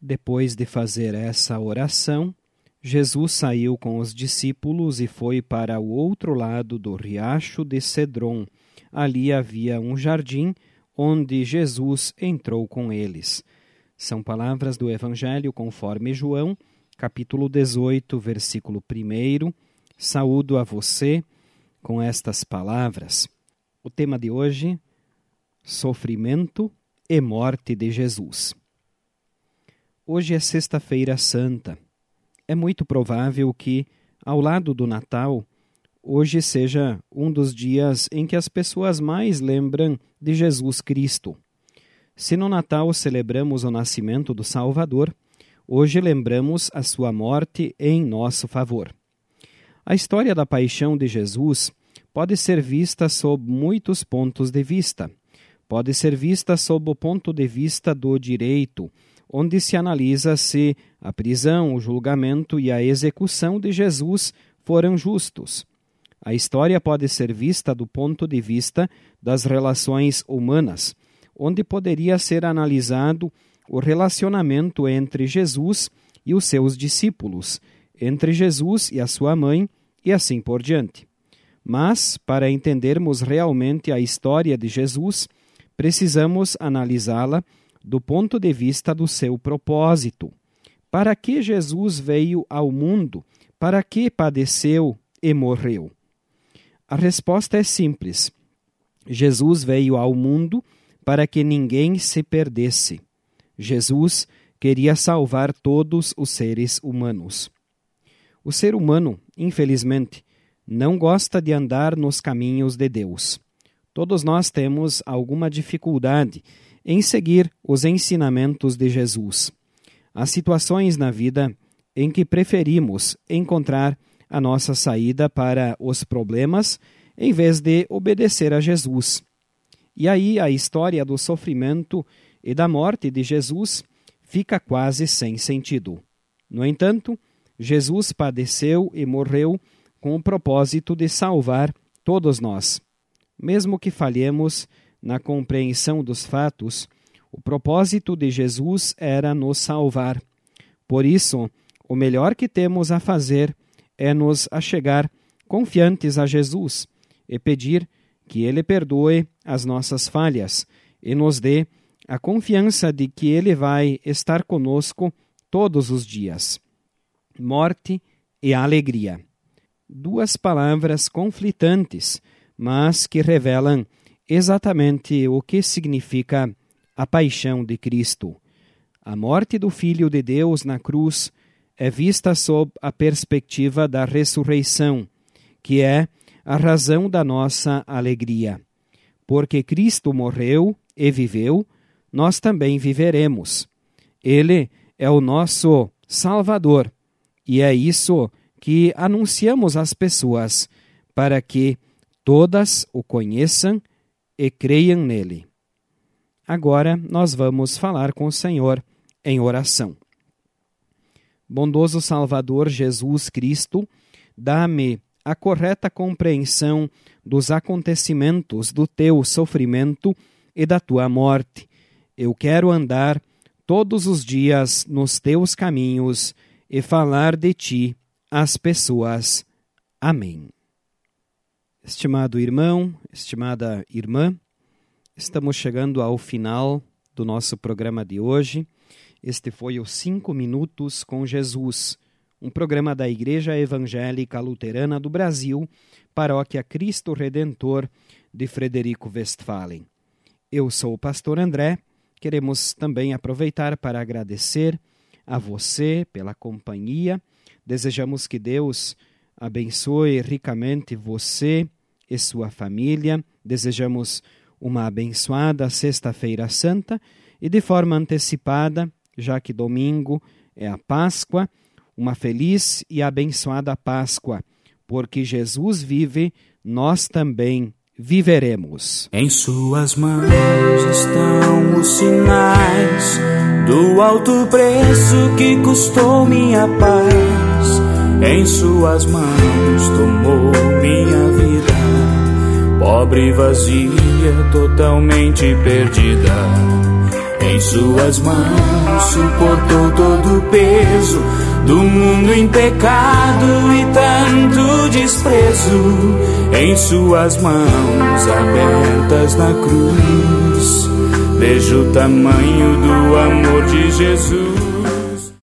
depois de fazer essa oração, Jesus saiu com os discípulos e foi para o outro lado do riacho de Cedron. Ali havia um jardim onde Jesus entrou com eles. São palavras do Evangelho conforme João, capítulo 18, versículo 1. Saúdo a você com estas palavras. O tema de hoje: sofrimento e morte de Jesus. Hoje é Sexta-feira Santa é muito provável que, ao lado do Natal, hoje seja um dos dias em que as pessoas mais lembram de Jesus Cristo. Se no Natal celebramos o nascimento do Salvador, hoje lembramos a sua morte em nosso favor. A história da paixão de Jesus pode ser vista sob muitos pontos de vista. Pode ser vista sob o ponto de vista do direito, onde se analisa se a prisão, o julgamento e a execução de Jesus foram justos. A história pode ser vista do ponto de vista das relações humanas, onde poderia ser analisado o relacionamento entre Jesus e os seus discípulos, entre Jesus e a sua mãe, e assim por diante. Mas, para entendermos realmente a história de Jesus, precisamos analisá-la do ponto de vista do seu propósito. Para que Jesus veio ao mundo? Para que padeceu e morreu? A resposta é simples. Jesus veio ao mundo para que ninguém se perdesse. Jesus queria salvar todos os seres humanos. O ser humano, infelizmente, não gosta de andar nos caminhos de Deus. Todos nós temos alguma dificuldade em seguir os ensinamentos de Jesus. Há situações na vida em que preferimos encontrar a nossa saída para os problemas em vez de obedecer a Jesus. E aí a história do sofrimento e da morte de Jesus fica quase sem sentido. No entanto, Jesus padeceu e morreu com o propósito de salvar todos nós. Mesmo que falhemos na compreensão dos fatos, o propósito de Jesus era nos salvar. Por isso, o melhor que temos a fazer é nos achegar confiantes a Jesus e pedir que Ele perdoe as nossas falhas e nos dê a confiança de que Ele vai estar conosco todos os dias. Morte e alegria. Duas palavras conflitantes, mas que revelam exatamente o que significa a paixão de Cristo. A morte do Filho de Deus na cruz é vista sob a perspectiva da ressurreição, que é a razão da nossa alegria. Porque Cristo morreu e viveu, nós também viveremos. Ele é o nosso Salvador, e é isso que anunciamos às pessoas, para que todas o conheçam e creiam nele. Agora nós vamos falar com o Senhor em oração. Bondoso Salvador Jesus Cristo, dá-me a correta compreensão dos acontecimentos do teu sofrimento e da tua morte. Eu quero andar todos os dias nos teus caminhos e falar de ti às pessoas. Amém. Estimado irmão, estimada irmã, estamos chegando ao final do nosso programa de hoje. Este foi o Cinco Minutos com Jesus, um programa da Igreja Evangélica Luterana do Brasil, Paróquia Cristo Redentor de Frederico Westphalen. Eu sou o pastor André. Queremos também aproveitar para agradecer a você pela companhia. Desejamos que Deus abençoe ricamente você e sua família. Desejamos uma abençoada Sexta-feira Santa e, de forma antecipada, já que domingo é a Páscoa, uma feliz e abençoada Páscoa, porque Jesus vive, nós também viveremos. Em Suas mãos estão os sinais do alto preço que custou minha paz em suas mãos tomou minha vida, pobre vazia, totalmente perdida. Em suas mãos suportou todo o peso do mundo em pecado e tanto desprezo. Em suas mãos abertas na cruz, vejo o tamanho do amor de Jesus.